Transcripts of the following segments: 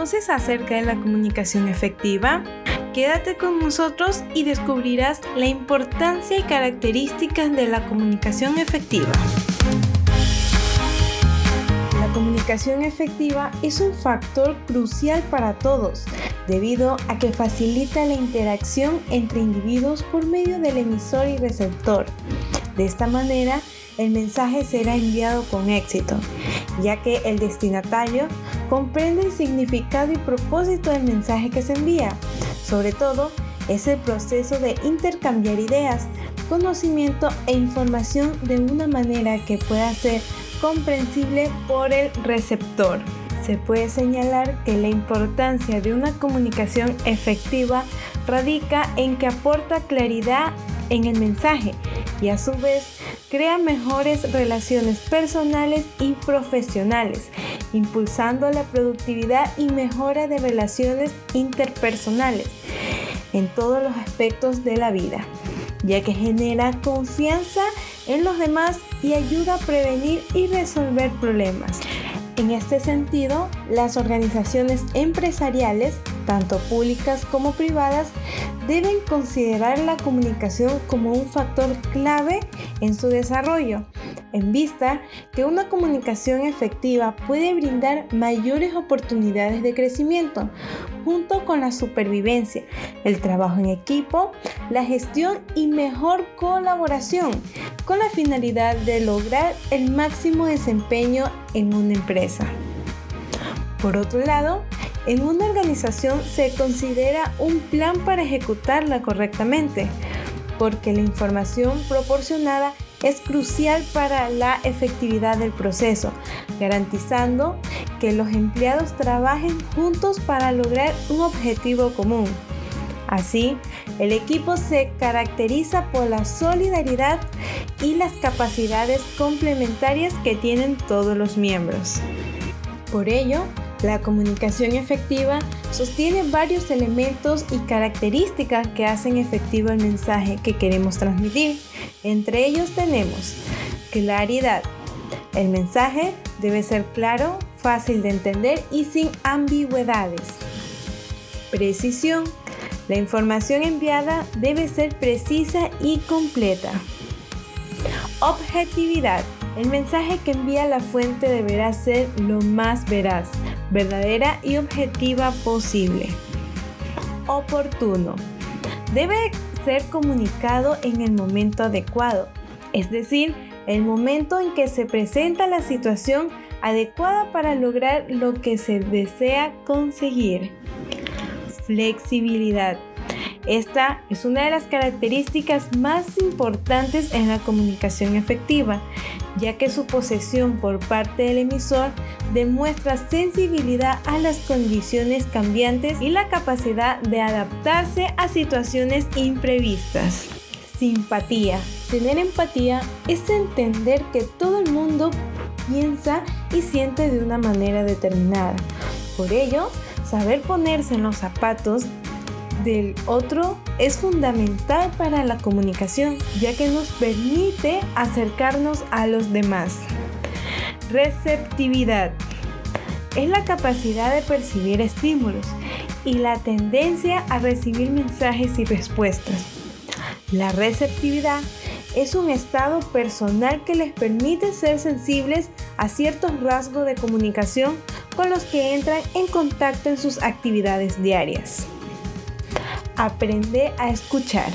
¿Conoces acerca de la comunicación efectiva? Quédate con nosotros y descubrirás la importancia y características de la comunicación efectiva. La comunicación efectiva es un factor crucial para todos, debido a que facilita la interacción entre individuos por medio del emisor y receptor. De esta manera, el mensaje será enviado con éxito, ya que el destinatario comprende el significado y propósito del mensaje que se envía. Sobre todo, es el proceso de intercambiar ideas, conocimiento e información de una manera que pueda ser comprensible por el receptor. Se puede señalar que la importancia de una comunicación efectiva radica en que aporta claridad en el mensaje y a su vez crea mejores relaciones personales y profesionales, impulsando la productividad y mejora de relaciones interpersonales en todos los aspectos de la vida, ya que genera confianza en los demás y ayuda a prevenir y resolver problemas. En este sentido, las organizaciones empresariales, tanto públicas como privadas, deben considerar la comunicación como un factor clave en su desarrollo, en vista que una comunicación efectiva puede brindar mayores oportunidades de crecimiento, junto con la supervivencia, el trabajo en equipo, la gestión y mejor colaboración, con la finalidad de lograr el máximo desempeño en una empresa. Por otro lado, en una organización se considera un plan para ejecutarla correctamente, porque la información proporcionada es crucial para la efectividad del proceso, garantizando que los empleados trabajen juntos para lograr un objetivo común. Así, el equipo se caracteriza por la solidaridad y las capacidades complementarias que tienen todos los miembros. Por ello, la comunicación efectiva sostiene varios elementos y características que hacen efectivo el mensaje que queremos transmitir. Entre ellos tenemos claridad. El mensaje debe ser claro, fácil de entender y sin ambigüedades. Precisión. La información enviada debe ser precisa y completa. Objetividad. El mensaje que envía la fuente deberá ser lo más veraz, verdadera y objetiva posible. Oportuno. Debe ser comunicado en el momento adecuado, es decir, el momento en que se presenta la situación adecuada para lograr lo que se desea conseguir. Flexibilidad. Esta es una de las características más importantes en la comunicación efectiva, ya que su posesión por parte del emisor demuestra sensibilidad a las condiciones cambiantes y la capacidad de adaptarse a situaciones imprevistas. Simpatía. Tener empatía es entender que todo el mundo piensa y siente de una manera determinada. Por ello, saber ponerse en los zapatos del otro es fundamental para la comunicación, ya que nos permite acercarnos a los demás. Receptividad es la capacidad de percibir estímulos y la tendencia a recibir mensajes y respuestas. La receptividad es un estado personal que les permite ser sensibles a ciertos rasgos de comunicación con los que entran en contacto en sus actividades diarias. Aprende a escuchar.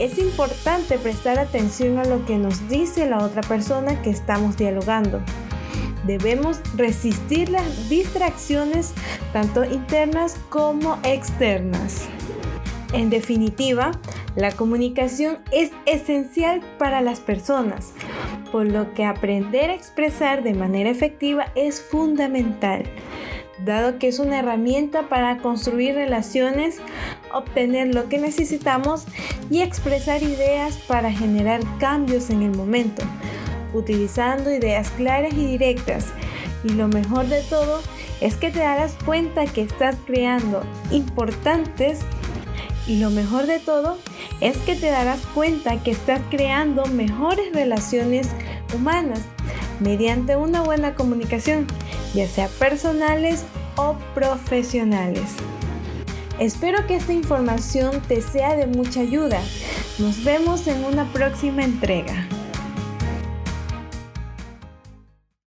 Es importante prestar atención a lo que nos dice la otra persona que estamos dialogando. Debemos resistir las distracciones tanto internas como externas. En definitiva, la comunicación es esencial para las personas, por lo que aprender a expresar de manera efectiva es fundamental dado que es una herramienta para construir relaciones, obtener lo que necesitamos y expresar ideas para generar cambios en el momento, utilizando ideas claras y directas. Y lo mejor de todo es que te darás cuenta que estás creando importantes y lo mejor de todo es que te darás cuenta que estás creando mejores relaciones humanas mediante una buena comunicación, ya sea personales o profesionales. Espero que esta información te sea de mucha ayuda. Nos vemos en una próxima entrega.